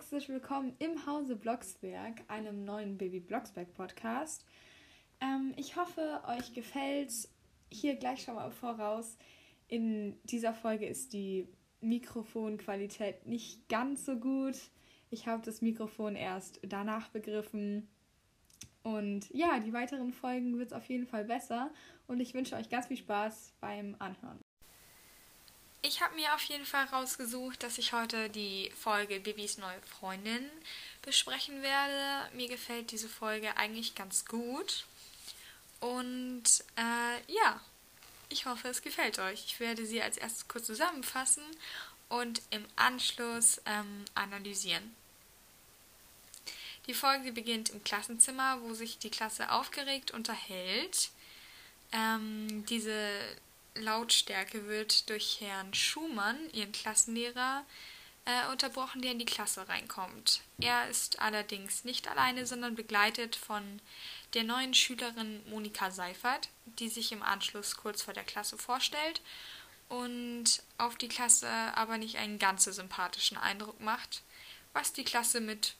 herzlich willkommen im Hause Blocksberg, einem neuen Baby Blocksberg Podcast. Ähm, ich hoffe, euch gefällt. Hier gleich schon mal voraus. In dieser Folge ist die Mikrofonqualität nicht ganz so gut. Ich habe das Mikrofon erst danach begriffen. Und ja, die weiteren Folgen wird es auf jeden Fall besser. Und ich wünsche euch ganz viel Spaß beim Anhören. Ich habe mir auf jeden Fall rausgesucht, dass ich heute die Folge Bibis neue Freundin besprechen werde. Mir gefällt diese Folge eigentlich ganz gut. Und äh, ja, ich hoffe, es gefällt euch. Ich werde sie als erstes kurz zusammenfassen und im Anschluss ähm, analysieren. Die Folge beginnt im Klassenzimmer, wo sich die Klasse aufgeregt unterhält. Ähm, diese Lautstärke wird durch Herrn Schumann, ihren Klassenlehrer, äh, unterbrochen, der in die Klasse reinkommt. Er ist allerdings nicht alleine, sondern begleitet von der neuen Schülerin Monika Seifert, die sich im Anschluss kurz vor der Klasse vorstellt und auf die Klasse aber nicht einen ganz so sympathischen Eindruck macht, was die Klasse mit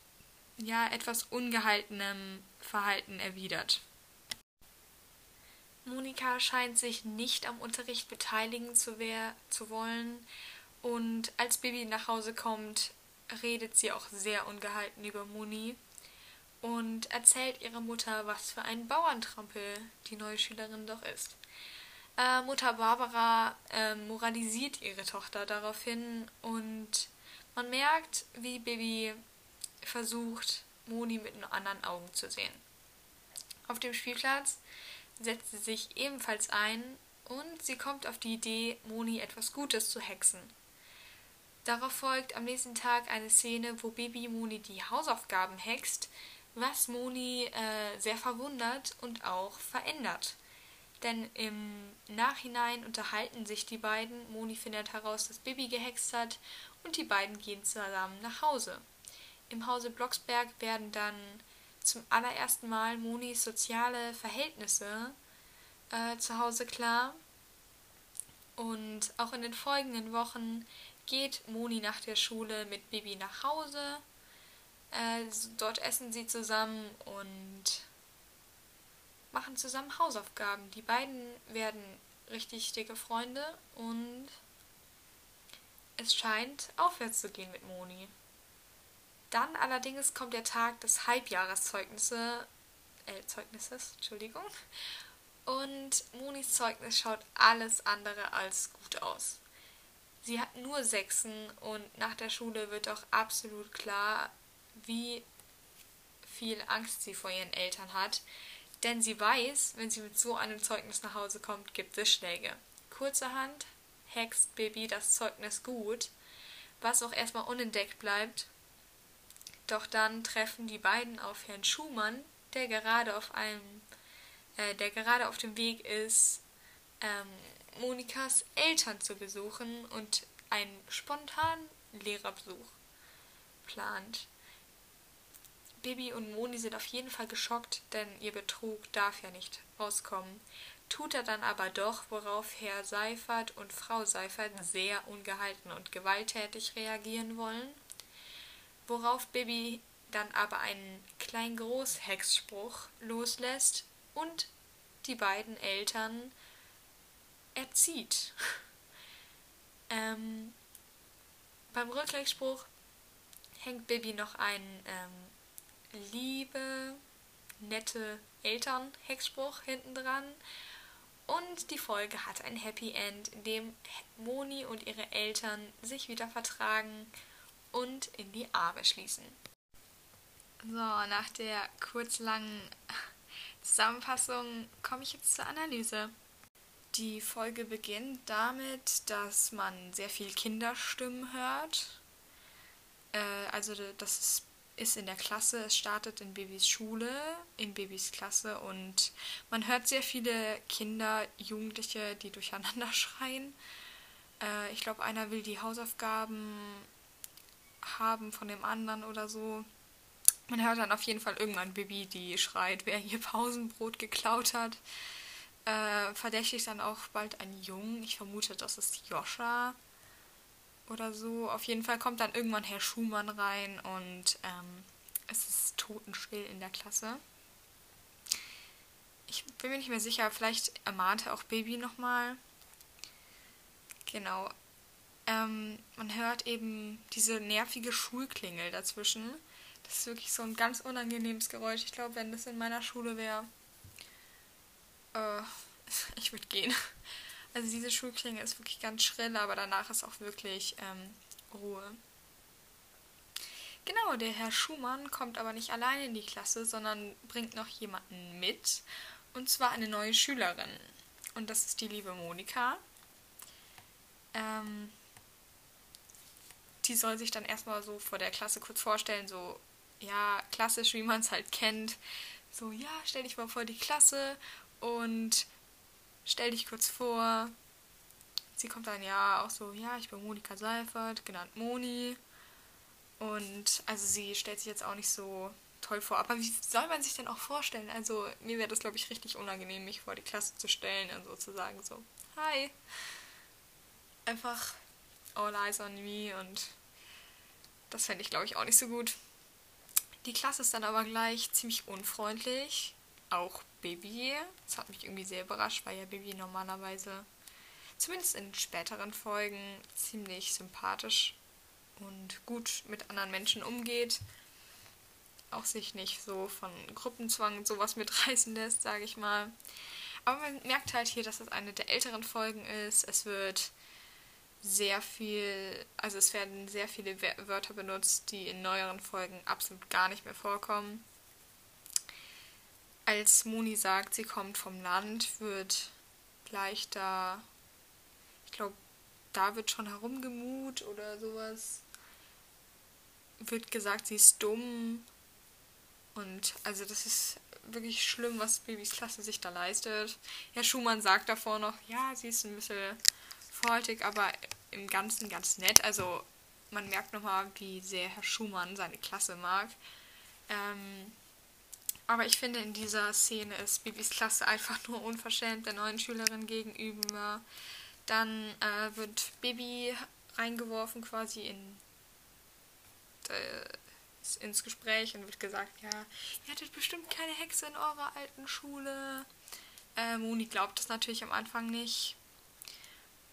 ja etwas ungehaltenem Verhalten erwidert. Monika scheint sich nicht am Unterricht beteiligen zu, zu wollen und als Bibi nach Hause kommt, redet sie auch sehr ungehalten über Moni und erzählt ihrer Mutter, was für ein Bauerntrampel die neue Schülerin doch ist. Äh, Mutter Barbara äh, moralisiert ihre Tochter daraufhin und man merkt, wie Bibi versucht, Moni mit anderen Augen zu sehen. Auf dem Spielplatz setzt sie sich ebenfalls ein und sie kommt auf die Idee, Moni etwas Gutes zu hexen. Darauf folgt am nächsten Tag eine Szene, wo Bibi Moni die Hausaufgaben hext, was Moni äh, sehr verwundert und auch verändert. Denn im Nachhinein unterhalten sich die beiden. Moni findet heraus, dass Bibi gehext hat und die beiden gehen zusammen nach Hause. Im Hause Blocksberg werden dann zum allerersten Mal Monis soziale Verhältnisse äh, zu Hause klar. Und auch in den folgenden Wochen geht Moni nach der Schule mit Bibi nach Hause. Äh, dort essen sie zusammen und machen zusammen Hausaufgaben. Die beiden werden richtig dicke Freunde und es scheint aufwärts zu gehen mit Moni. Dann allerdings kommt der Tag des Halbjahreszeugnisse, äh, Zeugnisses, Entschuldigung. Und Monis Zeugnis schaut alles andere als gut aus. Sie hat nur Sechsen und nach der Schule wird auch absolut klar, wie viel Angst sie vor ihren Eltern hat. Denn sie weiß, wenn sie mit so einem Zeugnis nach Hause kommt, gibt es Schläge. Kurzerhand hext Baby das Zeugnis gut, was auch erstmal unentdeckt bleibt doch dann treffen die beiden auf Herrn Schumann, der gerade auf einem, äh, der gerade auf dem Weg ist, ähm, Monikas Eltern zu besuchen und einen spontanen Lehrerbesuch plant. Bibi und Moni sind auf jeden Fall geschockt, denn ihr Betrug darf ja nicht rauskommen. Tut er dann aber doch, worauf Herr Seifert und Frau Seifert sehr ungehalten und gewalttätig reagieren wollen worauf Bibi dann aber einen Klein-Groß-Hexspruch loslässt und die beiden Eltern erzieht. ähm, beim Rücklegspruch hängt Bibi noch einen ähm, liebe, nette Eltern-Hexspruch hinten dran. Und die Folge hat ein Happy End, in dem Moni und ihre Eltern sich wieder vertragen und in die Arme schließen. So, nach der kurzlangen Zusammenfassung komme ich jetzt zur Analyse. Die Folge beginnt damit, dass man sehr viel Kinderstimmen hört. Äh, also das ist in der Klasse, es startet in Babys Schule, in Babys Klasse und man hört sehr viele Kinder, Jugendliche, die durcheinander schreien. Äh, ich glaube, einer will die Hausaufgaben haben von dem anderen oder so. Man hört dann auf jeden Fall irgendwann Bibi, die schreit, wer ihr Pausenbrot geklaut hat. Äh, verdächtigt dann auch bald einen Jungen. Ich vermute, das ist Joscha. oder so. Auf jeden Fall kommt dann irgendwann Herr Schumann rein und ähm, es ist totenstill in der Klasse. Ich bin mir nicht mehr sicher, vielleicht ermahnt er auch Baby nochmal. Genau. Ähm, man hört eben diese nervige Schulklingel dazwischen. Das ist wirklich so ein ganz unangenehmes Geräusch. Ich glaube, wenn das in meiner Schule wäre, äh, ich würde gehen. Also diese Schulklingel ist wirklich ganz schrill, aber danach ist auch wirklich ähm, Ruhe. Genau, der Herr Schumann kommt aber nicht alleine in die Klasse, sondern bringt noch jemanden mit. Und zwar eine neue Schülerin. Und das ist die liebe Monika. Ähm, die soll sich dann erstmal so vor der Klasse kurz vorstellen, so, ja, klassisch, wie man es halt kennt. So, ja, stell dich mal vor die Klasse und stell dich kurz vor. Sie kommt dann ja auch so, ja, ich bin Monika Seifert, genannt Moni. Und also sie stellt sich jetzt auch nicht so toll vor. Aber wie soll man sich denn auch vorstellen? Also mir wäre das, glaube ich, richtig unangenehm, mich vor die Klasse zu stellen und sozusagen so, hi. Einfach all eyes on me und das fände ich, glaube ich, auch nicht so gut. Die Klasse ist dann aber gleich ziemlich unfreundlich. Auch Baby. Das hat mich irgendwie sehr überrascht, weil ja Baby normalerweise, zumindest in späteren Folgen, ziemlich sympathisch und gut mit anderen Menschen umgeht. Auch sich nicht so von Gruppenzwang und sowas mitreißen lässt, sage ich mal. Aber man merkt halt hier, dass es eine der älteren Folgen ist. Es wird sehr viel, also es werden sehr viele Wörter benutzt, die in neueren Folgen absolut gar nicht mehr vorkommen. Als Moni sagt, sie kommt vom Land, wird gleich da, ich glaube, da wird schon herumgemut oder sowas. Wird gesagt, sie ist dumm. Und also das ist wirklich schlimm, was Babys Klasse sich da leistet. Herr Schumann sagt davor noch, ja, sie ist ein bisschen faultig, aber im Ganzen ganz nett. Also man merkt nochmal, wie sehr Herr Schumann seine Klasse mag. Ähm, aber ich finde, in dieser Szene ist Bibis Klasse einfach nur unverschämt der neuen Schülerin gegenüber. Dann äh, wird Bibi reingeworfen quasi in, äh, ins Gespräch und wird gesagt, ja, ihr hattet bestimmt keine Hexe in eurer alten Schule. Äh, Moni glaubt das natürlich am Anfang nicht.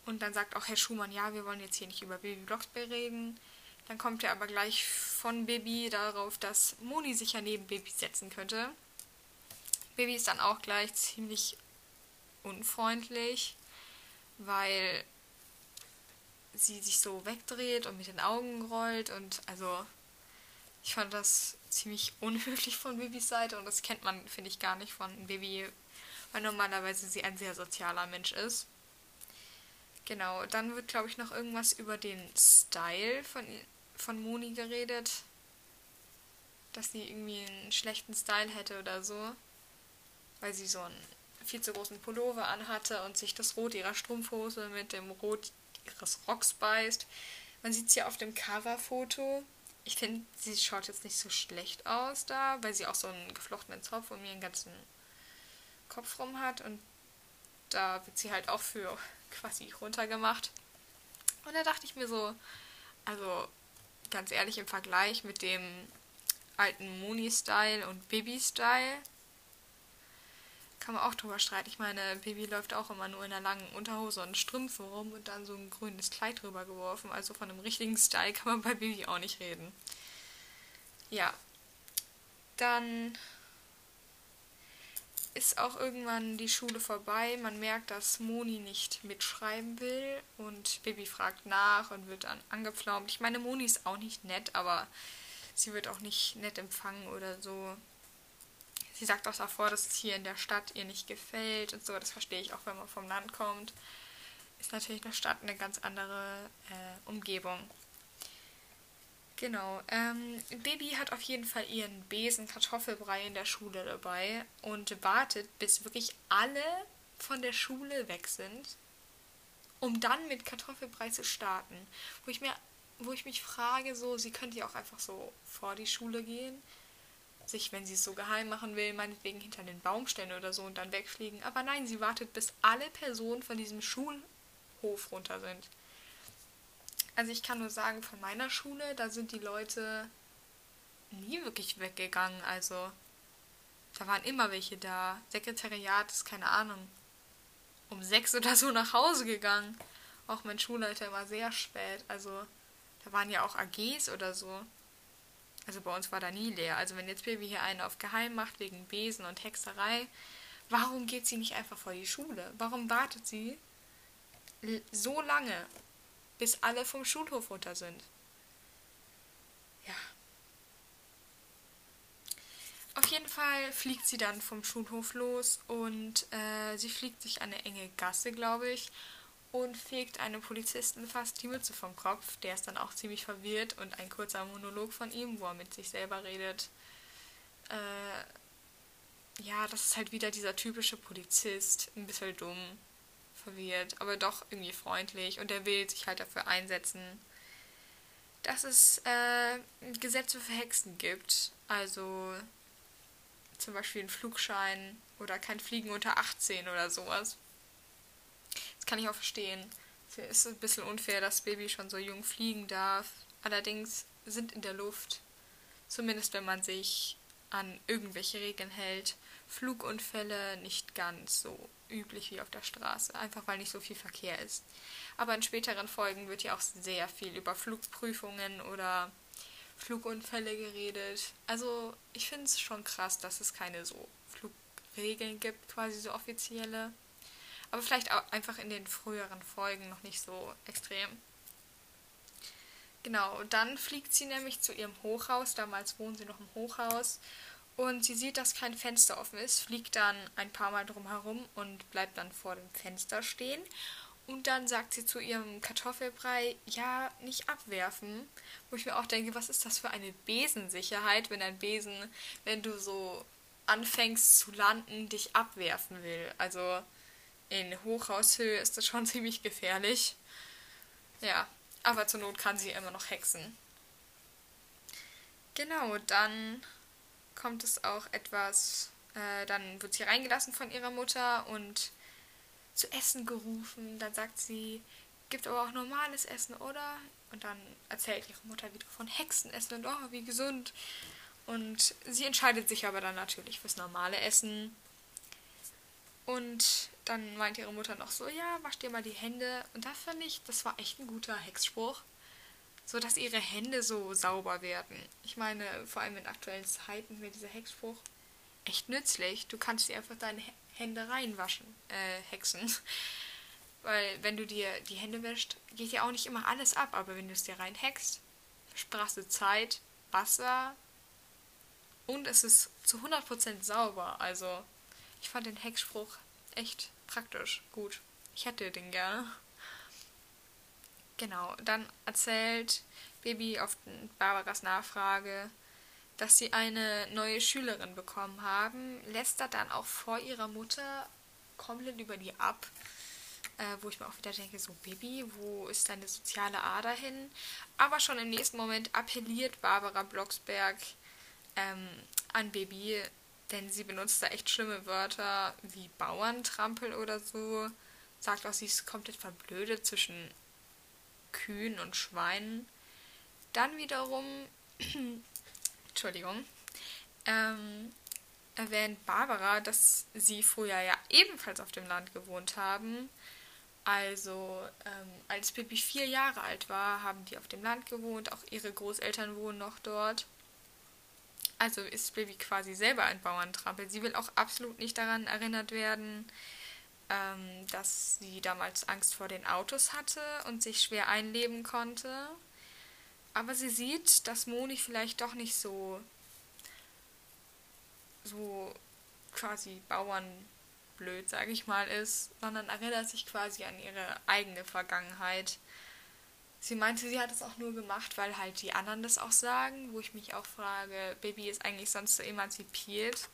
Und dann sagt auch Herr Schumann, ja, wir wollen jetzt hier nicht über Baby Blocksberry reden. Dann kommt er aber gleich von Baby darauf, dass Moni sich ja neben Baby setzen könnte. Baby ist dann auch gleich ziemlich unfreundlich, weil sie sich so wegdreht und mit den Augen rollt und also ich fand das ziemlich unhöflich von Babys Seite und das kennt man, finde ich, gar nicht von Baby, weil normalerweise sie ein sehr sozialer Mensch ist. Genau, dann wird, glaube ich, noch irgendwas über den Style von, von Moni geredet. Dass sie irgendwie einen schlechten Style hätte oder so. Weil sie so einen viel zu großen Pullover anhatte und sich das Rot ihrer Strumpfhose mit dem Rot ihres Rocks beißt. Man sieht sie auf dem Coverfoto. Ich finde, sie schaut jetzt nicht so schlecht aus da, weil sie auch so einen geflochtenen Zopf um ihren ganzen Kopf rum hat. Und da wird sie halt auch für quasi runtergemacht. Und da dachte ich mir so, also ganz ehrlich im Vergleich mit dem alten Mooney-Style und Baby-Style kann man auch drüber streiten. Ich meine, Baby läuft auch immer nur in einer langen Unterhose und Strümpfe rum und dann so ein grünes Kleid drüber geworfen. Also von einem richtigen Style kann man bei Baby auch nicht reden. Ja. Dann ist auch irgendwann die Schule vorbei. Man merkt, dass Moni nicht mitschreiben will und Baby fragt nach und wird dann angepflaumt. Ich meine, Moni ist auch nicht nett, aber sie wird auch nicht nett empfangen oder so. Sie sagt auch davor, dass es hier in der Stadt ihr nicht gefällt und so. Das verstehe ich auch, wenn man vom Land kommt. Ist natürlich eine Stadt eine ganz andere äh, Umgebung. Genau. Ähm, Baby hat auf jeden Fall ihren Besen Kartoffelbrei in der Schule dabei und wartet, bis wirklich alle von der Schule weg sind, um dann mit Kartoffelbrei zu starten. Wo ich mir, wo ich mich frage, so, sie könnte ja auch einfach so vor die Schule gehen, sich, wenn sie es so geheim machen will, meinetwegen hinter den Baum stellen oder so und dann wegfliegen. Aber nein, sie wartet, bis alle Personen von diesem Schulhof runter sind. Also ich kann nur sagen, von meiner Schule, da sind die Leute nie wirklich weggegangen. Also da waren immer welche da. Sekretariat ist keine Ahnung. Um sechs oder so nach Hause gegangen. Auch mein Schulleiter war sehr spät. Also da waren ja auch AGs oder so. Also bei uns war da nie leer. Also wenn jetzt Baby hier einen auf Geheim macht wegen Besen und Hexerei, warum geht sie nicht einfach vor die Schule? Warum wartet sie so lange, bis alle vom Schulhof runter sind? Ja. Auf jeden Fall fliegt sie dann vom Schulhof los und äh, sie fliegt sich eine enge Gasse, glaube ich, und fegt einem Polizisten fast die Mütze vom Kopf. Der ist dann auch ziemlich verwirrt und ein kurzer Monolog von ihm, wo er mit sich selber redet. Äh, ja, das ist halt wieder dieser typische Polizist, ein bisschen dumm, verwirrt, aber doch irgendwie freundlich und er will sich halt dafür einsetzen, dass es äh, Gesetze für Hexen gibt. Also zum Beispiel einen Flugschein oder kein Fliegen unter 18 oder sowas. Das kann ich auch verstehen. Es ist ein bisschen unfair, dass Baby schon so jung fliegen darf. Allerdings sind in der Luft, zumindest wenn man sich an irgendwelche Regeln hält, Flugunfälle nicht ganz so üblich wie auf der Straße, einfach weil nicht so viel Verkehr ist. Aber in späteren Folgen wird ja auch sehr viel über Flugprüfungen oder Flugunfälle geredet. Also ich finde es schon krass, dass es keine so Flugregeln gibt, quasi so offizielle. Aber vielleicht auch einfach in den früheren Folgen noch nicht so extrem. Genau, dann fliegt sie nämlich zu ihrem Hochhaus. Damals wohnen sie noch im Hochhaus. Und sie sieht, dass kein Fenster offen ist, fliegt dann ein paar Mal drum herum und bleibt dann vor dem Fenster stehen. Und dann sagt sie zu ihrem Kartoffelbrei, ja, nicht abwerfen. Wo ich mir auch denke, was ist das für eine Besensicherheit, wenn ein Besen, wenn du so anfängst zu landen, dich abwerfen will. Also in Hochhaushöhe ist das schon ziemlich gefährlich. Ja, aber zur Not kann sie immer noch hexen. Genau, dann kommt es auch etwas, äh, dann wird sie reingelassen von ihrer Mutter und zu essen gerufen. Dann sagt sie, gibt aber auch normales Essen, oder? Und dann erzählt ihre Mutter wieder von Hexenessen und oh, wie gesund. Und sie entscheidet sich aber dann natürlich fürs normale Essen. Und dann meint ihre Mutter noch so, ja, wasch dir mal die Hände. Und da fand ich, das war echt ein guter Hexspruch. So dass ihre Hände so sauber werden. Ich meine, vor allem in aktuellen Zeiten wäre dieser Hexspruch echt nützlich. Du kannst dir einfach deine Hände reinwaschen, äh, hexen. Weil wenn du dir die Hände wäschst, geht ja auch nicht immer alles ab, aber wenn du es dir reinhackst, sparst du Zeit, Wasser und es ist zu 100% sauber. Also ich fand den Hexspruch echt praktisch, gut. Ich hätte den gerne. Genau, dann erzählt Baby auf Barbaras Nachfrage, dass sie eine neue Schülerin bekommen haben, lästert dann auch vor ihrer Mutter komplett über die ab äh, wo ich mir auch wieder denke, so Baby, wo ist deine soziale Ader hin? Aber schon im nächsten Moment appelliert Barbara Blocksberg ähm, an Baby, denn sie benutzt da echt schlimme Wörter wie Bauerntrampel oder so. Sagt auch, sie ist komplett verblödet zwischen Kühen und Schweinen. Dann wiederum, Entschuldigung, ähm, erwähnt Barbara, dass sie früher ja ebenfalls auf dem Land gewohnt haben also, ähm, als Pippi vier Jahre alt war, haben die auf dem Land gewohnt. Auch ihre Großeltern wohnen noch dort. Also ist Baby quasi selber ein Bauerntrampel. Sie will auch absolut nicht daran erinnert werden, ähm, dass sie damals Angst vor den Autos hatte und sich schwer einleben konnte. Aber sie sieht, dass Moni vielleicht doch nicht so so quasi Bauern blöd, sage ich mal, ist, sondern erinnert sich quasi an ihre eigene Vergangenheit. Sie meinte, sie hat es auch nur gemacht, weil halt die anderen das auch sagen, wo ich mich auch frage, Baby ist eigentlich sonst so emanzipiert.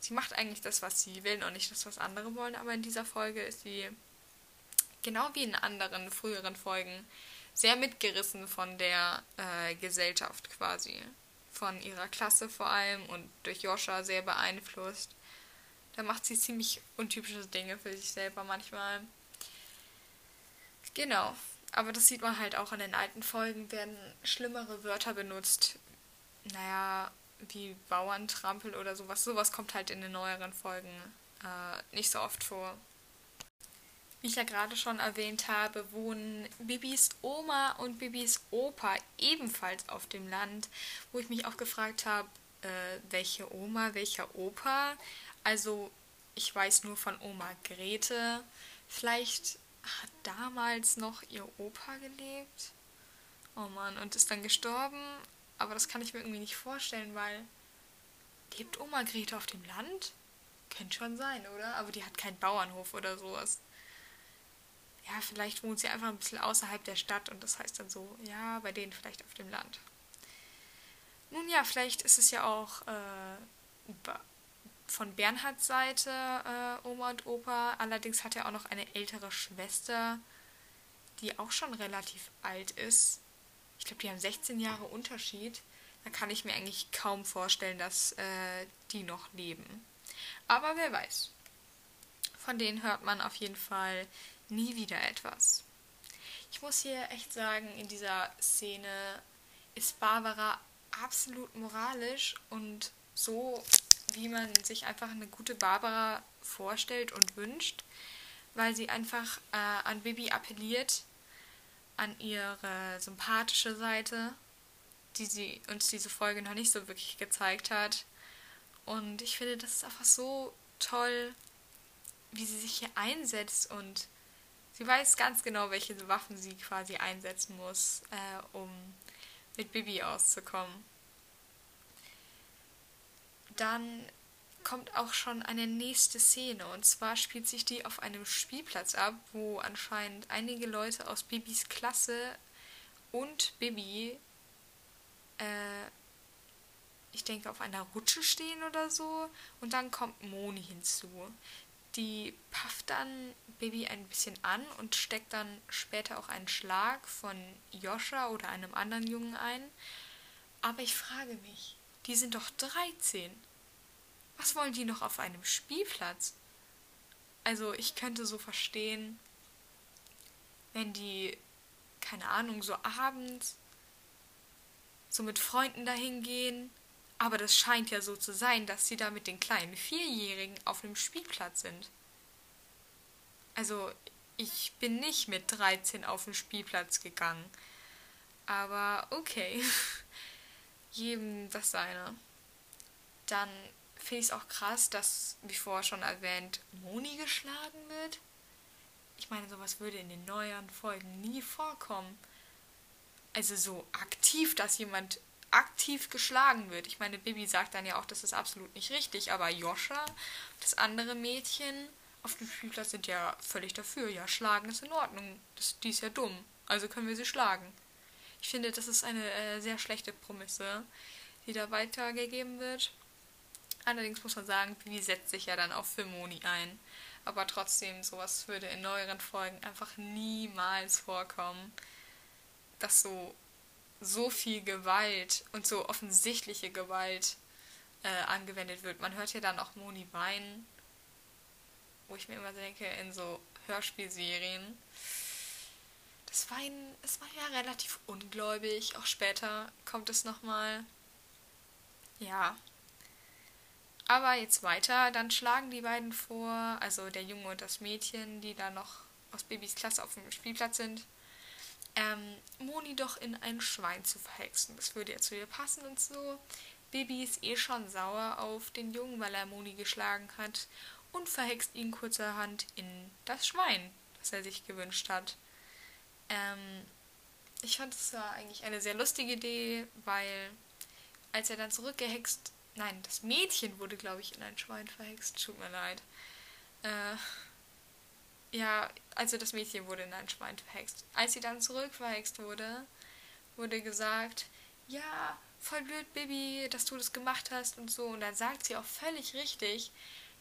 Sie macht eigentlich das, was sie will und nicht das, was andere wollen, aber in dieser Folge ist sie genau wie in anderen früheren Folgen sehr mitgerissen von der äh, Gesellschaft quasi. Von ihrer Klasse vor allem und durch Joscha sehr beeinflusst. Da macht sie ziemlich untypische Dinge für sich selber manchmal. Genau. aber das sieht man halt auch in den alten Folgen, werden schlimmere Wörter benutzt. Naja, wie Bauerntrampel oder sowas. Sowas kommt halt in den neueren Folgen äh, nicht so oft vor. Wie ich ja gerade schon erwähnt habe, wohnen Bibis Oma und Bibis Opa ebenfalls auf dem Land, wo ich mich auch gefragt habe, äh, welche Oma, welcher Opa. Also ich weiß nur von Oma Grete. Vielleicht hat damals noch ihr Opa gelebt. Oh Mann, und ist dann gestorben. Aber das kann ich mir irgendwie nicht vorstellen, weil lebt Oma Grete auf dem Land? Könnte schon sein, oder? Aber die hat keinen Bauernhof oder sowas. Ja, vielleicht wohnt sie einfach ein bisschen außerhalb der Stadt und das heißt dann so, ja, bei denen vielleicht auf dem Land. Nun ja, vielleicht ist es ja auch äh, von Bernhards Seite äh, Oma und Opa. Allerdings hat er auch noch eine ältere Schwester, die auch schon relativ alt ist. Ich glaube, die haben 16 Jahre Unterschied. Da kann ich mir eigentlich kaum vorstellen, dass äh, die noch leben. Aber wer weiß. Von denen hört man auf jeden Fall nie wieder etwas. Ich muss hier echt sagen, in dieser Szene ist Barbara absolut moralisch und so wie man sich einfach eine gute Barbara vorstellt und wünscht, weil sie einfach äh, an Bibi appelliert, an ihre sympathische Seite, die sie uns diese Folge noch nicht so wirklich gezeigt hat. Und ich finde, das ist einfach so toll, wie sie sich hier einsetzt und sie weiß ganz genau, welche Waffen sie quasi einsetzen muss, äh, um mit Bibi auszukommen dann kommt auch schon eine nächste Szene. Und zwar spielt sich die auf einem Spielplatz ab, wo anscheinend einige Leute aus Bibis Klasse und Bibi, äh, ich denke, auf einer Rutsche stehen oder so. Und dann kommt Moni hinzu. Die pafft dann Bibi ein bisschen an und steckt dann später auch einen Schlag von Joscha oder einem anderen Jungen ein. Aber ich frage mich, die sind doch 13. Was wollen die noch auf einem Spielplatz? Also ich könnte so verstehen, wenn die, keine Ahnung, so abends so mit Freunden dahin gehen. Aber das scheint ja so zu sein, dass sie da mit den kleinen Vierjährigen auf einem Spielplatz sind. Also ich bin nicht mit 13 auf den Spielplatz gegangen. Aber okay. Jedem das seine. Dann finde ich es auch krass, dass, wie vorher schon erwähnt, Moni geschlagen wird. Ich meine, sowas würde in den neueren Folgen nie vorkommen. Also so aktiv, dass jemand aktiv geschlagen wird. Ich meine, Bibi sagt dann ja auch, das ist absolut nicht richtig, aber Joscha, das andere Mädchen auf dem Spielplatz sind ja völlig dafür. Ja, schlagen ist in Ordnung. Das, die ist ja dumm. Also können wir sie schlagen. Ich finde, das ist eine äh, sehr schlechte Prämisse, die da weitergegeben wird. Allerdings muss man sagen, Bibi setzt sich ja dann auch für Moni ein. Aber trotzdem, sowas würde in neueren Folgen einfach niemals vorkommen, dass so, so viel Gewalt und so offensichtliche Gewalt äh, angewendet wird. Man hört ja dann auch Moni weinen, wo ich mir immer denke, in so Hörspielserien. Das Weinen, es war ja relativ ungläubig. Auch später kommt es nochmal. Ja, aber jetzt weiter, dann schlagen die beiden vor, also der Junge und das Mädchen, die da noch aus Babys Klasse auf dem Spielplatz sind, ähm, Moni doch in ein Schwein zu verhexen. Das würde ja zu ihr passen und so. Baby ist eh schon sauer auf den Jungen, weil er Moni geschlagen hat und verhext ihn kurzerhand in das Schwein, das er sich gewünscht hat. Ähm, ich fand es war eigentlich eine sehr lustige Idee, weil als er dann zurückgehext Nein, das Mädchen wurde, glaube ich, in ein Schwein verhext. Tut mir leid. Äh, ja, also das Mädchen wurde in ein Schwein verhext. Als sie dann zurück verhext wurde, wurde gesagt, ja, voll blöd, Bibi, dass du das gemacht hast und so. Und dann sagt sie auch völlig richtig,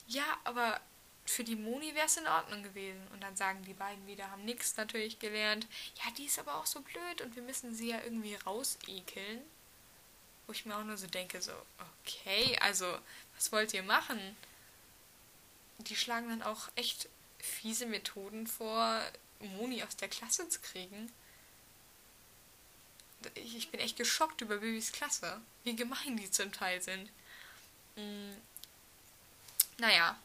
ja, aber für die Moni wäre es in Ordnung gewesen. Und dann sagen die beiden wieder, haben nichts natürlich gelernt. Ja, die ist aber auch so blöd und wir müssen sie ja irgendwie rausekeln. Wo ich mir auch nur so denke, so, okay, also, was wollt ihr machen? Die schlagen dann auch echt fiese Methoden vor, Moni aus der Klasse zu kriegen. ich, ich bin echt geschockt über Babys Klasse, wie gemein die zum Teil sind. Mhm. Naja,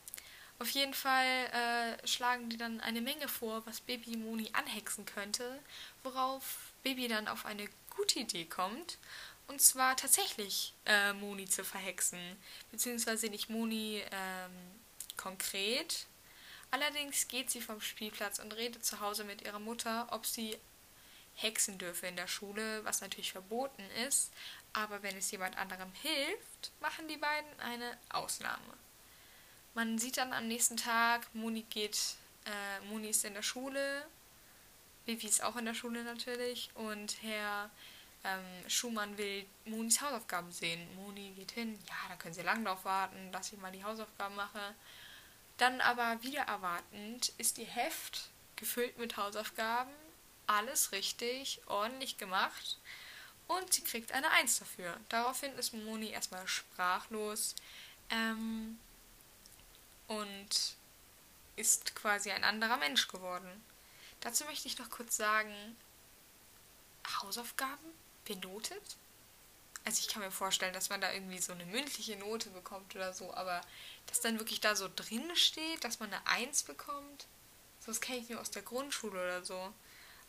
auf jeden Fall äh, schlagen die dann eine Menge vor, was Baby Moni anhexen könnte, worauf Baby dann auf eine gute Idee kommt, und zwar tatsächlich äh, Moni zu verhexen, beziehungsweise nicht Moni ähm, konkret. Allerdings geht sie vom Spielplatz und redet zu Hause mit ihrer Mutter, ob sie hexen dürfe in der Schule, was natürlich verboten ist. Aber wenn es jemand anderem hilft, machen die beiden eine Ausnahme. Man sieht dann am nächsten Tag, Moni geht, äh, Moni ist in der Schule, Vivi ist auch in der Schule natürlich und Herr ähm, Schumann will Monis Hausaufgaben sehen. Moni geht hin, ja, dann können sie lang drauf warten, dass ich mal die Hausaufgaben mache. Dann aber wieder erwartend ist ihr Heft gefüllt mit Hausaufgaben, alles richtig, ordentlich gemacht und sie kriegt eine Eins dafür. Daraufhin ist Moni erstmal sprachlos ähm, und ist quasi ein anderer Mensch geworden. Dazu möchte ich noch kurz sagen, Hausaufgaben benotet? Also ich kann mir vorstellen, dass man da irgendwie so eine mündliche Note bekommt oder so, aber dass dann wirklich da so drin steht, dass man eine Eins bekommt, so das kenne ich nur aus der Grundschule oder so.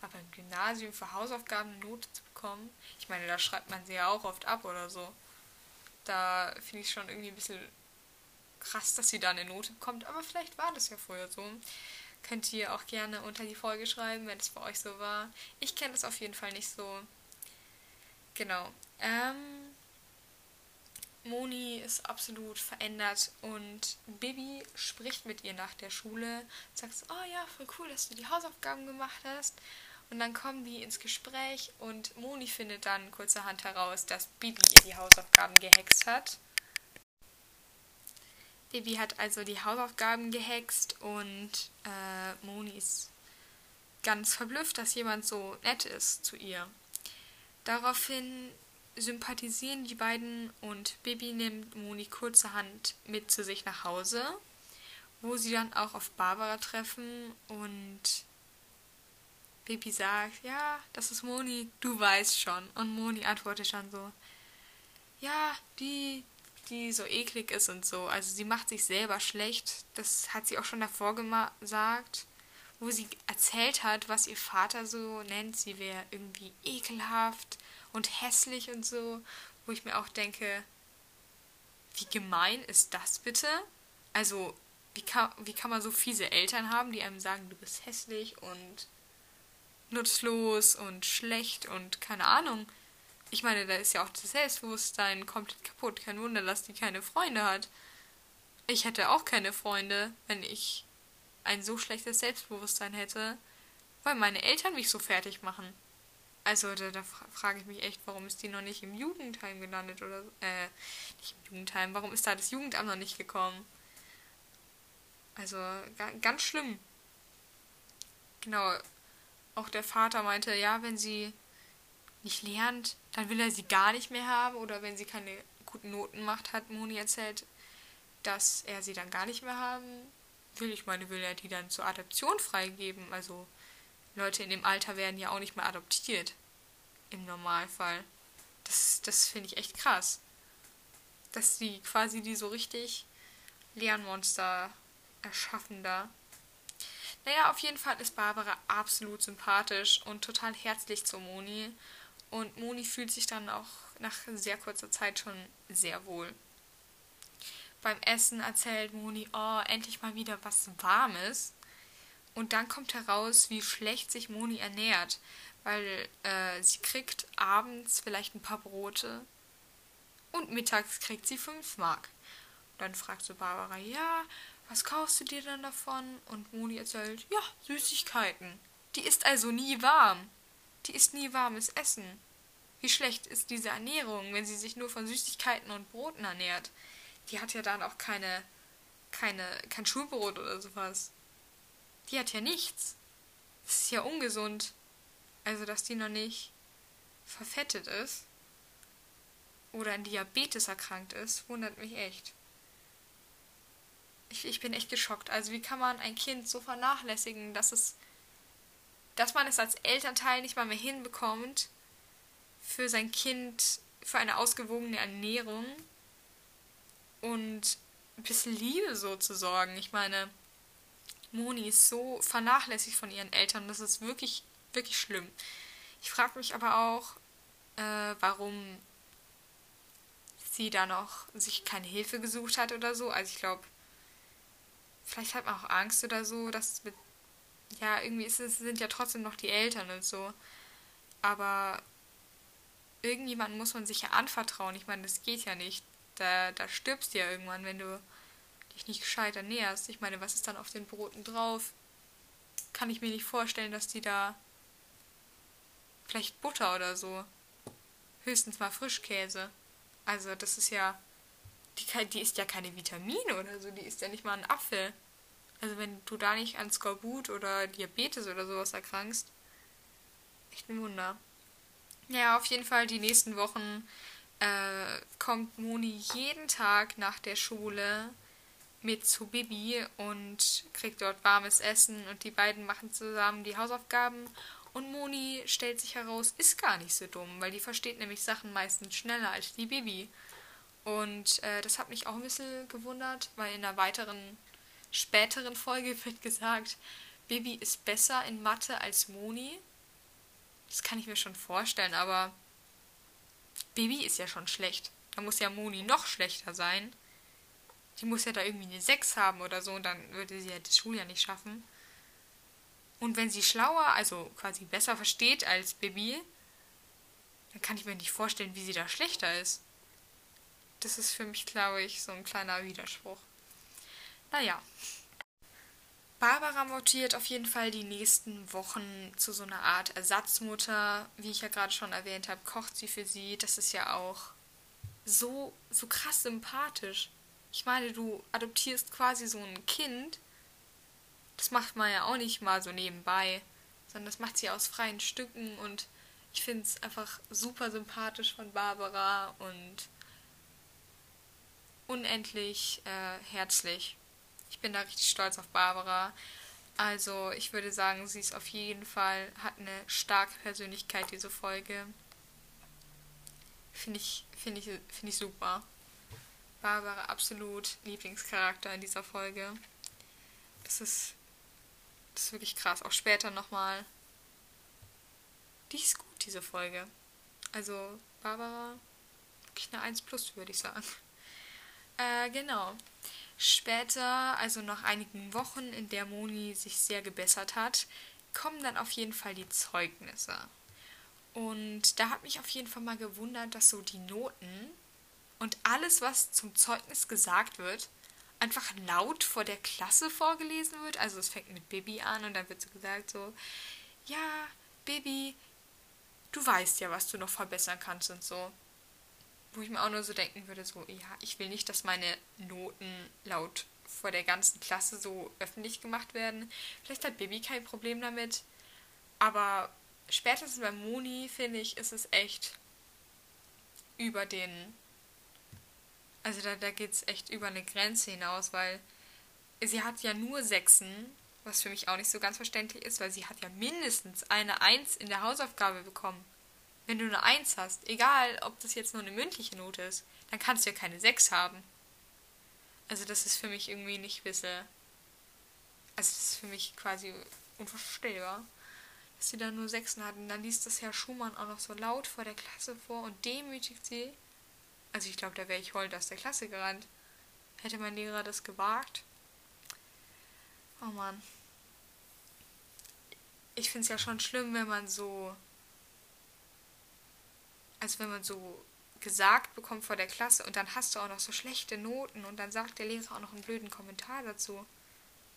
Aber im Gymnasium für Hausaufgaben eine Note zu bekommen, ich meine, da schreibt man sie ja auch oft ab oder so. Da finde ich schon irgendwie ein bisschen krass, dass sie da eine Note bekommt, aber vielleicht war das ja vorher so. Könnt ihr auch gerne unter die Folge schreiben, wenn es bei euch so war. Ich kenne das auf jeden Fall nicht so. Genau. Ähm, Moni ist absolut verändert und Bibi spricht mit ihr nach der Schule, sagt, oh ja, voll cool, dass du die Hausaufgaben gemacht hast. Und dann kommen die ins Gespräch und Moni findet dann kurzerhand heraus, dass Bibi ihr die Hausaufgaben gehext hat. Bibi hat also die Hausaufgaben gehext und äh, Moni ist ganz verblüfft, dass jemand so nett ist zu ihr. Daraufhin sympathisieren die beiden und Bibi nimmt Moni kurzerhand mit zu sich nach Hause, wo sie dann auch auf Barbara treffen und Bibi sagt, ja, das ist Moni, du weißt schon. Und Moni antwortet schon so, ja, die, die so eklig ist und so. Also sie macht sich selber schlecht. Das hat sie auch schon davor gesagt wo sie erzählt hat, was ihr Vater so nennt. Sie wäre irgendwie ekelhaft und hässlich und so. Wo ich mir auch denke, wie gemein ist das bitte? Also, wie kann, wie kann man so fiese Eltern haben, die einem sagen, du bist hässlich und nutzlos und schlecht und keine Ahnung. Ich meine, da ist ja auch das Selbstbewusstsein komplett kaputt. Kein Wunder, dass die keine Freunde hat. Ich hätte auch keine Freunde, wenn ich ein so schlechtes Selbstbewusstsein hätte, weil meine Eltern mich so fertig machen. Also da, da frage ich mich echt, warum ist die noch nicht im Jugendheim gelandet oder äh, nicht im Jugendheim, warum ist da das Jugendamt noch nicht gekommen? Also ganz schlimm. Genau. Auch der Vater meinte, ja, wenn sie nicht lernt, dann will er sie gar nicht mehr haben oder wenn sie keine guten Noten macht, hat Moni erzählt, dass er sie dann gar nicht mehr haben will. Ich meine, will er die dann zur Adoption freigeben? Also Leute in dem Alter werden ja auch nicht mehr adoptiert. Im Normalfall. Das, das finde ich echt krass. Dass sie quasi die so richtig Lernmonster erschaffen da. Naja, auf jeden Fall ist Barbara absolut sympathisch und total herzlich zu Moni. Und Moni fühlt sich dann auch nach sehr kurzer Zeit schon sehr wohl beim Essen erzählt Moni, oh, endlich mal wieder was Warmes. Und dann kommt heraus, wie schlecht sich Moni ernährt, weil äh, sie kriegt abends vielleicht ein paar Brote und mittags kriegt sie fünf Mark. Dann fragt so Barbara, ja, was kaufst du dir dann davon? Und Moni erzählt, ja, Süßigkeiten. Die ist also nie warm. Die ist nie warmes Essen. Wie schlecht ist diese Ernährung, wenn sie sich nur von Süßigkeiten und Broten ernährt? Die hat ja dann auch keine, keine, kein Schulbrot oder sowas. Die hat ja nichts. Das ist ja ungesund. Also, dass die noch nicht verfettet ist oder an Diabetes erkrankt ist, wundert mich echt. Ich, ich bin echt geschockt. Also, wie kann man ein Kind so vernachlässigen, dass es, dass man es als Elternteil nicht mal mehr hinbekommt, für sein Kind, für eine ausgewogene Ernährung und ein bisschen Liebe so zu sorgen. Ich meine, Moni ist so vernachlässigt von ihren Eltern. Das ist wirklich, wirklich schlimm. Ich frage mich aber auch, äh, warum sie da noch sich keine Hilfe gesucht hat oder so. Also ich glaube, vielleicht hat man auch Angst oder so, dass mit ja, irgendwie es, sind ja trotzdem noch die Eltern und so. Aber irgendjemandem muss man sich ja anvertrauen. Ich meine, das geht ja nicht. Da, da stirbst du ja irgendwann, wenn du dich nicht gescheit ernährst. Ich meine, was ist dann auf den Broten drauf? Kann ich mir nicht vorstellen, dass die da vielleicht Butter oder so. Höchstens mal Frischkäse. Also das ist ja, die, die ist ja keine Vitamine oder so, die ist ja nicht mal ein Apfel. Also wenn du da nicht an Skorbut oder Diabetes oder sowas erkrankst, echt ein Wunder. Ja, auf jeden Fall die nächsten Wochen äh, kommt Moni jeden Tag nach der Schule mit zu Bibi und kriegt dort warmes Essen und die beiden machen zusammen die Hausaufgaben und Moni stellt sich heraus, ist gar nicht so dumm, weil die versteht nämlich Sachen meistens schneller als die Bibi. Und äh, das hat mich auch ein bisschen gewundert, weil in einer weiteren, späteren Folge wird gesagt, Bibi ist besser in Mathe als Moni. Das kann ich mir schon vorstellen, aber Bibi ist ja schon schlecht. Da muss ja Moni noch schlechter sein. Die muss ja da irgendwie eine 6 haben oder so und dann würde sie ja das Schuljahr nicht schaffen. Und wenn sie schlauer, also quasi besser versteht als Bibi, dann kann ich mir nicht vorstellen, wie sie da schlechter ist. Das ist für mich, glaube ich, so ein kleiner Widerspruch. Naja. Barbara mutiert auf jeden Fall die nächsten Wochen zu so einer Art Ersatzmutter. Wie ich ja gerade schon erwähnt habe, kocht sie für sie. Das ist ja auch so, so krass sympathisch. Ich meine, du adoptierst quasi so ein Kind das macht man ja auch nicht mal so nebenbei, sondern das macht sie aus freien Stücken und ich finde es einfach super sympathisch von Barbara und unendlich äh, herzlich. Ich bin da richtig stolz auf Barbara. Also ich würde sagen, sie ist auf jeden Fall, hat eine starke Persönlichkeit, diese Folge. Finde ich, finde ich, finde ich super. Barbara absolut Lieblingscharakter in dieser Folge. Das ist das ist wirklich krass. Auch später nochmal. Die ist gut, diese Folge. Also, Barbara, wirklich eine 1 plus, würde ich sagen. Äh, genau. Später, also nach einigen Wochen, in der Moni sich sehr gebessert hat, kommen dann auf jeden Fall die Zeugnisse. Und da hat mich auf jeden Fall mal gewundert, dass so die Noten und alles, was zum Zeugnis gesagt wird, einfach laut vor der Klasse vorgelesen wird. Also es fängt mit Bibi an und dann wird so gesagt so, ja, Bibi, du weißt ja, was du noch verbessern kannst und so. Wo ich mir auch nur so denken würde, so, ja, ich will nicht, dass meine Noten laut vor der ganzen Klasse so öffentlich gemacht werden. Vielleicht hat Bibi kein Problem damit. Aber spätestens bei Moni, finde ich, ist es echt über den also da, da geht es echt über eine Grenze hinaus, weil sie hat ja nur Sechsen, was für mich auch nicht so ganz verständlich ist, weil sie hat ja mindestens eine Eins in der Hausaufgabe bekommen. Wenn du eine Eins hast, egal ob das jetzt nur eine mündliche Note ist, dann kannst du ja keine Sechs haben. Also das ist für mich irgendwie nicht wisse. Also das ist für mich quasi unvorstellbar, dass sie da nur Sechsen hatten. Dann liest das Herr Schumann auch noch so laut vor der Klasse vor und demütigt sie. Also ich glaube, da wäre ich heulend aus der Klasse gerannt. Hätte mein Lehrer das gewagt? Oh Mann. Ich finde es ja schon schlimm, wenn man so. Also wenn man so gesagt bekommt vor der Klasse und dann hast du auch noch so schlechte Noten und dann sagt der Lehrer auch noch einen blöden Kommentar dazu.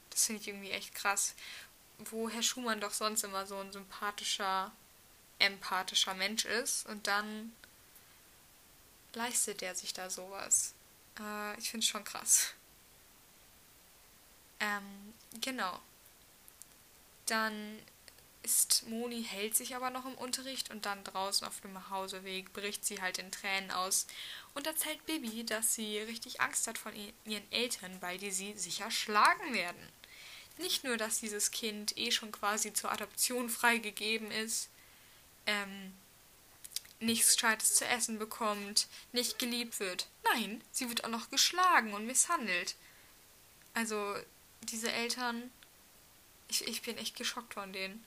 Das finde ich irgendwie echt krass. Wo Herr Schumann doch sonst immer so ein sympathischer, empathischer Mensch ist und dann leistet der sich da sowas? Äh, ich finde es schon krass. Ähm, genau. Dann ist Moni hält sich aber noch im Unterricht und dann draußen auf dem Hauseweg bricht sie halt in Tränen aus und erzählt Bibi, dass sie richtig Angst hat von ihren Eltern, weil die sie sicher schlagen werden. Nicht nur, dass dieses Kind eh schon quasi zur Adoption freigegeben ist, ähm, nichts Gescheites zu essen bekommt, nicht geliebt wird. Nein, sie wird auch noch geschlagen und misshandelt. Also, diese Eltern, ich, ich bin echt geschockt von denen.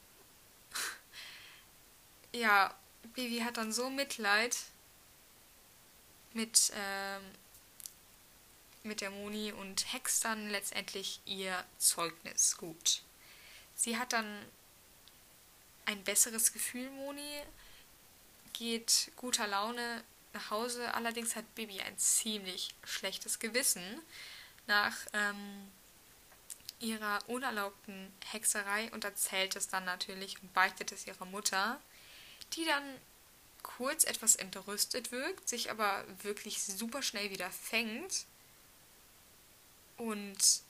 Ja, Bibi hat dann so Mitleid mit, ähm, mit der Moni und hext dann letztendlich ihr Zeugnis gut. Sie hat dann ein besseres Gefühl, Moni, geht guter Laune nach Hause. Allerdings hat Bibi ein ziemlich schlechtes Gewissen nach ähm, ihrer unerlaubten Hexerei und erzählt es dann natürlich und beichtet es ihrer Mutter, die dann kurz etwas entrüstet wirkt, sich aber wirklich super schnell wieder fängt und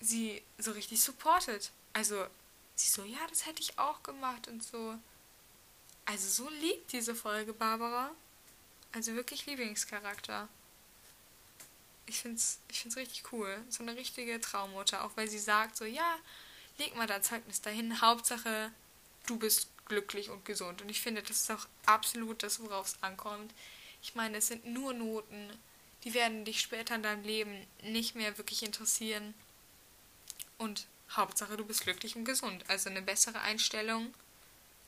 sie so richtig supportet. Also sie so, ja, das hätte ich auch gemacht und so. Also so liebt diese Folge Barbara. Also wirklich Lieblingscharakter. Ich find's, ich find's richtig cool. So eine richtige Traummutter. Auch weil sie sagt so, ja, leg mal dein Zeugnis dahin. Hauptsache, du bist glücklich und gesund. Und ich finde, das ist auch absolut das, worauf es ankommt. Ich meine, es sind nur Noten, die werden dich später in deinem Leben nicht mehr wirklich interessieren. Und Hauptsache, du bist glücklich und gesund. Also eine bessere Einstellung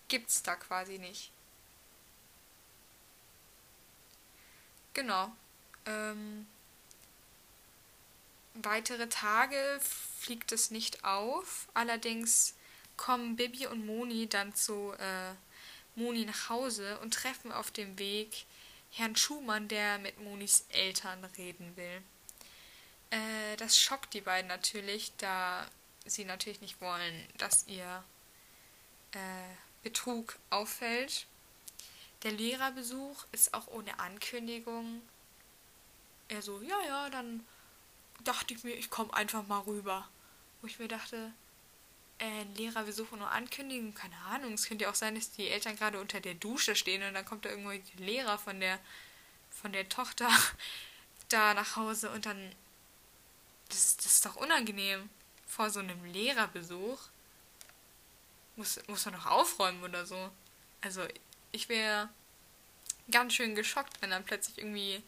gibt's da quasi nicht. Genau. Ähm, weitere Tage fliegt es nicht auf. Allerdings kommen Bibi und Moni dann zu äh, Moni nach Hause und treffen auf dem Weg Herrn Schumann, der mit Monis Eltern reden will. Äh, das schockt die beiden natürlich, da sie natürlich nicht wollen, dass ihr äh, Betrug auffällt. Der Lehrerbesuch ist auch ohne Ankündigung. Er so, ja, ja, dann dachte ich mir, ich komme einfach mal rüber. Wo ich mir dachte, äh, Lehrerbesuch nur ankündigen, keine Ahnung. Es könnte ja auch sein, dass die Eltern gerade unter der Dusche stehen und dann kommt da irgendwo die Lehrer von der von der Tochter da nach Hause und dann das, das ist doch unangenehm vor so einem Lehrerbesuch. Muss, muss man noch aufräumen oder so. Also ich wäre ganz schön geschockt, wenn dann plötzlich irgendwie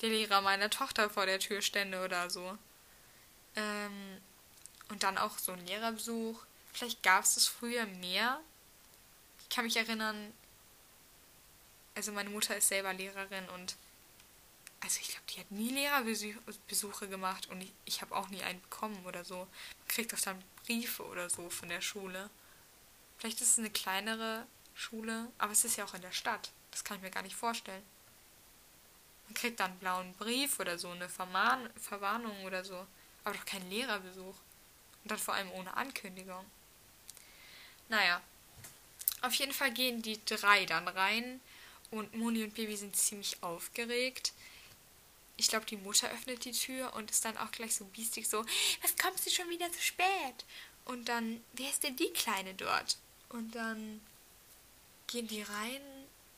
der Lehrer meiner Tochter vor der Tür stände oder so. Ähm, und dann auch so ein Lehrerbesuch. Vielleicht gab es das früher mehr. Ich kann mich erinnern, also meine Mutter ist selber Lehrerin und also ich glaube, die hat nie Lehrerbesuche gemacht und ich, ich habe auch nie einen bekommen oder so. Man kriegt auch dann Briefe oder so von der Schule. Vielleicht ist es eine kleinere Schule, aber es ist ja auch in der Stadt. Das kann ich mir gar nicht vorstellen. Man kriegt dann einen blauen Brief oder so, eine Vermahn Verwarnung oder so, aber doch keinen Lehrerbesuch. Und dann vor allem ohne Ankündigung. Naja, auf jeden Fall gehen die drei dann rein und Moni und Baby sind ziemlich aufgeregt ich glaube, die Mutter öffnet die Tür und ist dann auch gleich so biestig so, was kommst du schon wieder zu spät? Und dann, wer ist denn die Kleine dort? Und dann gehen die rein.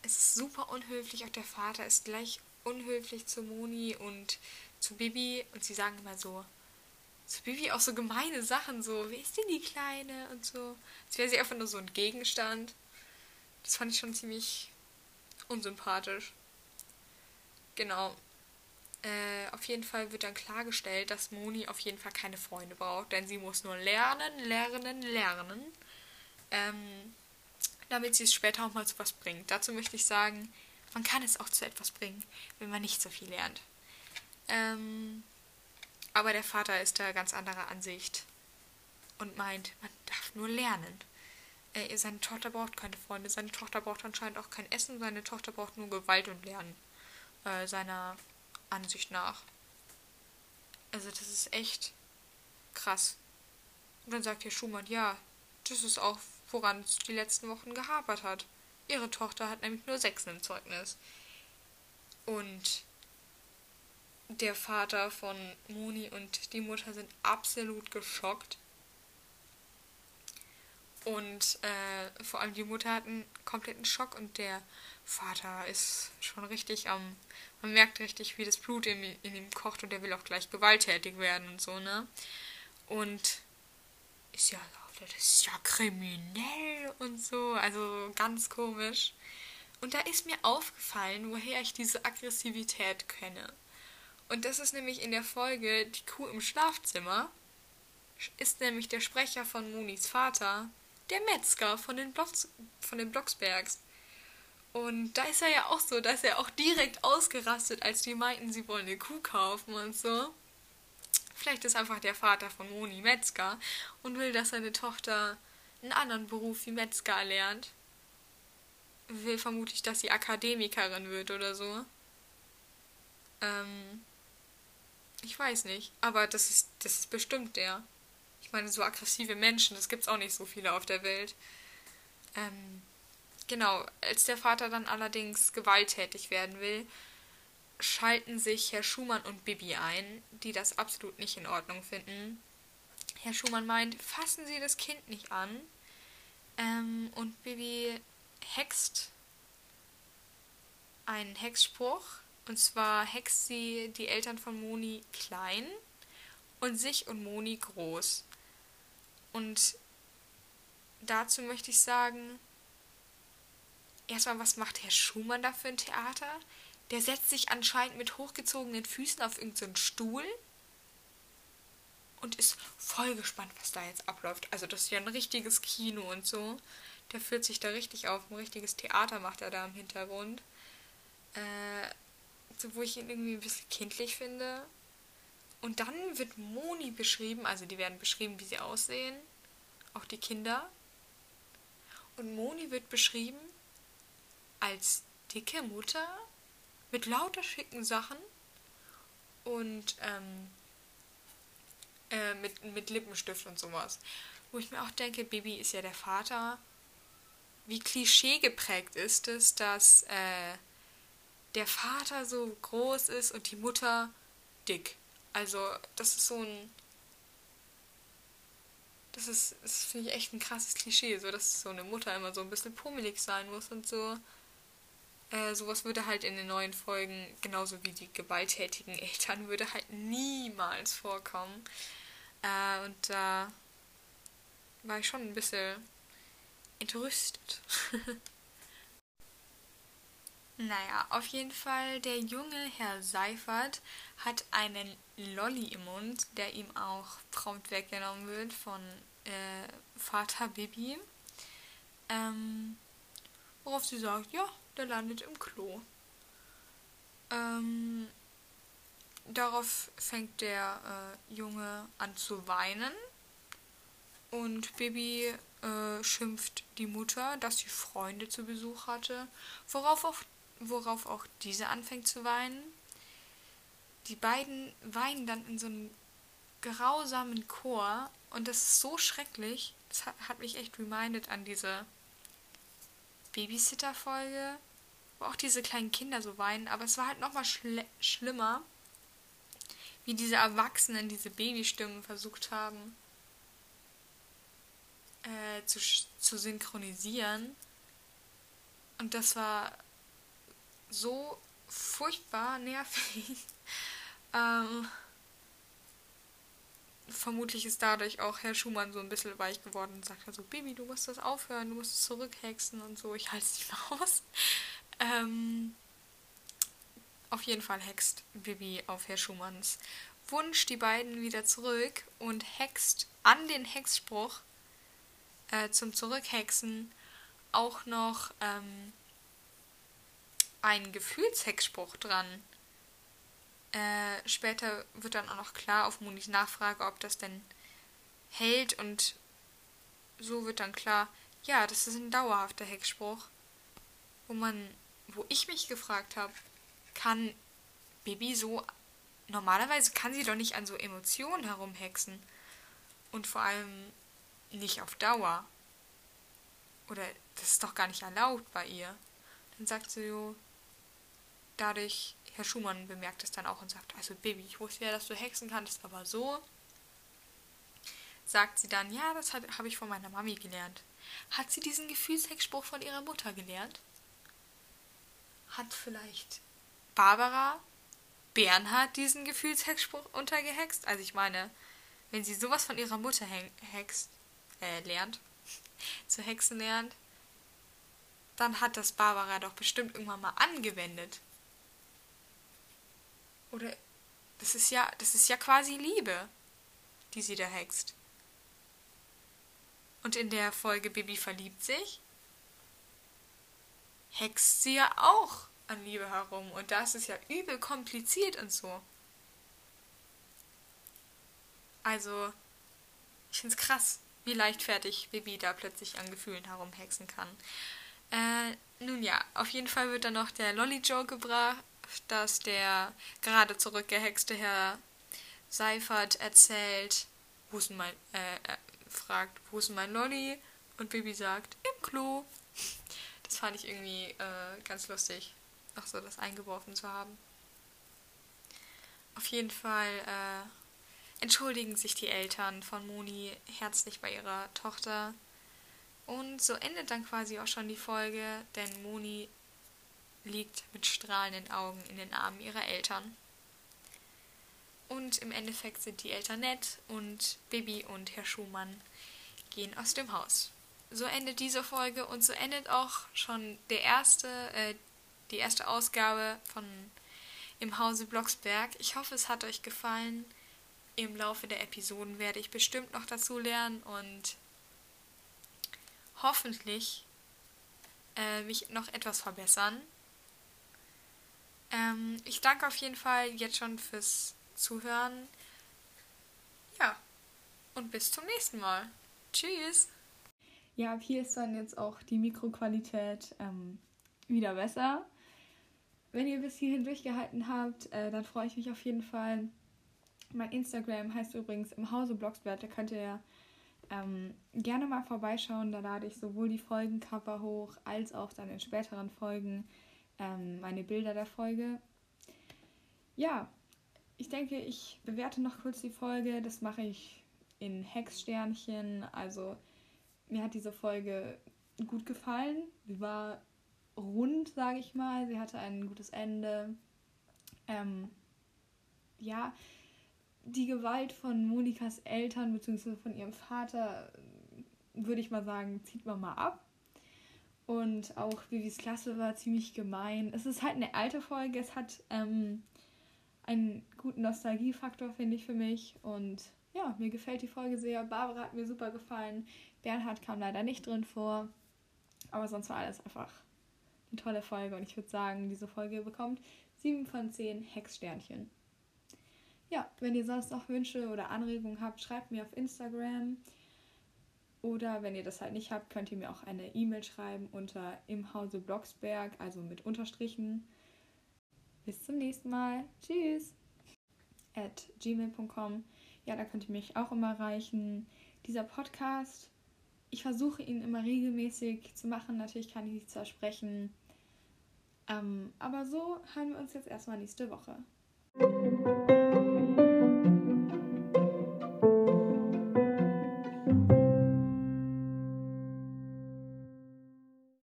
Es ist super unhöflich. Auch der Vater ist gleich unhöflich zu Moni und zu Bibi. Und sie sagen immer so, zu Bibi auch so gemeine Sachen, so, wer ist denn die Kleine? Und so. Als wäre sie einfach nur so ein Gegenstand. Das fand ich schon ziemlich unsympathisch. Genau. Äh, auf jeden Fall wird dann klargestellt, dass Moni auf jeden Fall keine Freunde braucht, denn sie muss nur lernen, lernen, lernen, ähm, damit sie es später auch mal zu was bringt. Dazu möchte ich sagen, man kann es auch zu etwas bringen, wenn man nicht so viel lernt. Ähm, aber der Vater ist da ganz anderer Ansicht und meint, man darf nur lernen. Äh, seine Tochter braucht keine Freunde, seine Tochter braucht anscheinend auch kein Essen, seine Tochter braucht nur Gewalt und Lernen. Äh, seiner Ansicht nach. Also das ist echt krass. Und dann sagt hier Schumann, ja, das ist auch, woran es die letzten Wochen gehapert hat. Ihre Tochter hat nämlich nur sechs im Zeugnis. Und der Vater von Moni und die Mutter sind absolut geschockt. Und äh, vor allem die Mutter hat einen kompletten Schock und der Vater ist schon richtig am. Man merkt richtig, wie das Blut in, in ihm kocht und er will auch gleich gewalttätig werden und so, ne? Und ist ja, das ist ja kriminell und so, also ganz komisch. Und da ist mir aufgefallen, woher ich diese Aggressivität kenne. Und das ist nämlich in der Folge Die Kuh im Schlafzimmer, ist nämlich der Sprecher von Monis Vater, der Metzger von den, Blocks, von den Blocksbergs. Und da ist er ja auch so, dass er auch direkt ausgerastet, als die meinten, sie wollen eine Kuh kaufen und so. Vielleicht ist einfach der Vater von Moni Metzger und will, dass seine Tochter einen anderen Beruf wie Metzger erlernt. Will vermutlich, dass sie Akademikerin wird oder so. Ähm, ich weiß nicht, aber das ist, das ist bestimmt der. Ich meine, so aggressive Menschen, das gibt's auch nicht so viele auf der Welt. Ähm, genau, als der Vater dann allerdings gewalttätig werden will, schalten sich Herr Schumann und Bibi ein, die das absolut nicht in Ordnung finden. Herr Schumann meint, fassen Sie das Kind nicht an. Ähm, und Bibi hext einen Hexspruch. Und zwar hext sie die Eltern von Moni klein und sich und Moni groß. Und dazu möchte ich sagen, erstmal, was macht Herr Schumann da für ein Theater? Der setzt sich anscheinend mit hochgezogenen Füßen auf irgendeinen so Stuhl und ist voll gespannt, was da jetzt abläuft. Also das ist ja ein richtiges Kino und so. Der führt sich da richtig auf. Ein richtiges Theater macht er da im Hintergrund. Äh, so, wo ich ihn irgendwie ein bisschen kindlich finde. Und dann wird Moni beschrieben, also die werden beschrieben, wie sie aussehen. Auch die Kinder. Und Moni wird beschrieben als dicke Mutter mit lauter schicken Sachen und ähm, äh, mit, mit Lippenstift und sowas. Wo ich mir auch denke, Bibi ist ja der Vater. Wie klischee geprägt ist es, dass äh, der Vater so groß ist und die Mutter dick. Also, das ist so ein. Das ist, das finde ich echt ein krasses Klischee, so dass so eine Mutter immer so ein bisschen pummelig sein muss und so. Äh, sowas würde halt in den neuen Folgen, genauso wie die gewalttätigen Eltern, würde halt niemals vorkommen. Äh, und da äh, war ich schon ein bisschen entrüstet. naja, auf jeden Fall, der junge Herr Seifert hat einen Lolli im Mund, der ihm auch prompt weggenommen wird von äh, Vater Bibi. Ähm, worauf sie sagt, ja, der landet im Klo. Ähm, darauf fängt der äh, Junge an zu weinen und Bibi äh, schimpft die Mutter, dass sie Freunde zu Besuch hatte, worauf auch, worauf auch diese anfängt zu weinen. Die beiden weinen dann in so einem grausamen Chor und das ist so schrecklich. Das hat, mich echt reminded an diese Babysitter-Folge, wo auch diese kleinen Kinder so weinen, aber es war halt nochmal schl schlimmer, wie diese Erwachsenen diese Babystimmen versucht haben äh, zu, zu synchronisieren. Und das war so furchtbar nervig. ähm, vermutlich ist dadurch auch Herr Schumann so ein bisschen weich geworden und sagt also, Baby, du musst das aufhören, du musst es zurückhexen und so, ich halte es nicht mehr aus. Ähm, auf jeden Fall hext Bibi auf Herr Schumanns Wunsch die beiden wieder zurück und hext an den Hexspruch äh, zum Zurückhexen auch noch ähm, einen Gefühlshexspruch dran. Äh, später wird dann auch noch klar auf Monis Nachfrage, ob das denn hält und so wird dann klar, ja, das ist ein dauerhafter Hexspruch, wo man, wo ich mich gefragt habe, kann Bibi so normalerweise kann sie doch nicht an so Emotionen herumhexen und vor allem nicht auf Dauer. Oder das ist doch gar nicht erlaubt bei ihr. Dann sagt sie so, dadurch Herr Schumann bemerkt es dann auch und sagt, also Baby, ich wusste ja, dass du hexen kannst, aber so sagt sie dann, ja, das habe ich von meiner Mami gelernt. Hat sie diesen Gefühlshexspruch von ihrer Mutter gelernt? Hat vielleicht Barbara Bernhard diesen Gefühlshexspruch untergehext? Also ich meine, wenn sie sowas von ihrer Mutter hext, äh, lernt, zu hexen lernt, dann hat das Barbara doch bestimmt irgendwann mal angewendet. Oder das ist ja, das ist ja quasi Liebe, die sie da hext. Und in der Folge Bibi verliebt sich, hext sie ja auch an Liebe herum. Und das ist ja übel kompliziert und so. Also, ich finde es krass, wie leichtfertig Bibi da plötzlich an Gefühlen herumhexen kann. Äh, nun ja, auf jeden Fall wird dann noch der Lolly-Joke gebracht, dass der gerade zurückgehexte Herr Seifert erzählt, wo ist mein, äh, äh, fragt, wo ist mein Lolly? Und Bibi sagt, im Klo. Das fand ich irgendwie äh, ganz lustig, noch so das eingeworfen zu haben. Auf jeden Fall äh, entschuldigen sich die Eltern von Moni herzlich bei ihrer Tochter. Und so endet dann quasi auch schon die Folge, denn Moni liegt mit strahlenden Augen in den Armen ihrer Eltern. Und im Endeffekt sind die Eltern nett und Bibi und Herr Schumann gehen aus dem Haus. So endet diese Folge und so endet auch schon der erste, äh, die erste Ausgabe von im Hause Blocksberg. Ich hoffe, es hat euch gefallen. Im Laufe der Episoden werde ich bestimmt noch dazu lernen und hoffentlich äh, mich noch etwas verbessern. Ähm, ich danke auf jeden Fall jetzt schon fürs Zuhören. Ja, und bis zum nächsten Mal. Tschüss. Ja, hier ist dann jetzt auch die Mikroqualität ähm, wieder besser. Wenn ihr bis hierhin durchgehalten habt, äh, dann freue ich mich auf jeden Fall. Mein Instagram heißt übrigens im Hause Blogsberg. Da könnt ihr ähm, gerne mal vorbeischauen. Da lade ich sowohl die Folgencover hoch als auch dann in späteren Folgen ähm, meine Bilder der Folge. Ja, ich denke, ich bewerte noch kurz die Folge. Das mache ich in Hexsternchen. Also mir hat diese Folge gut gefallen. Sie war rund, sage ich mal. Sie hatte ein gutes Ende. Ähm, ja, die Gewalt von Monikas Eltern bzw. von ihrem Vater, würde ich mal sagen, zieht man mal ab. Und auch Vivis Klasse war ziemlich gemein. Es ist halt eine alte Folge. Es hat ähm, einen guten Nostalgiefaktor, finde ich, für mich. Und ja, mir gefällt die Folge sehr. Barbara hat mir super gefallen. Bernhard kam leider nicht drin vor. Aber sonst war alles einfach eine tolle Folge. Und ich würde sagen, diese Folge bekommt 7 von 10 Hexsternchen. Ja, wenn ihr sonst noch Wünsche oder Anregungen habt, schreibt mir auf Instagram. Oder wenn ihr das halt nicht habt, könnt ihr mir auch eine E-Mail schreiben unter im Hause Blocksberg, also mit Unterstrichen. Bis zum nächsten Mal. Tschüss. At gmail.com. Ja, da könnt ihr mich auch immer erreichen. Dieser Podcast, ich versuche ihn immer regelmäßig zu machen. Natürlich kann ich nicht versprechen. Ähm, aber so hören wir uns jetzt erstmal nächste Woche.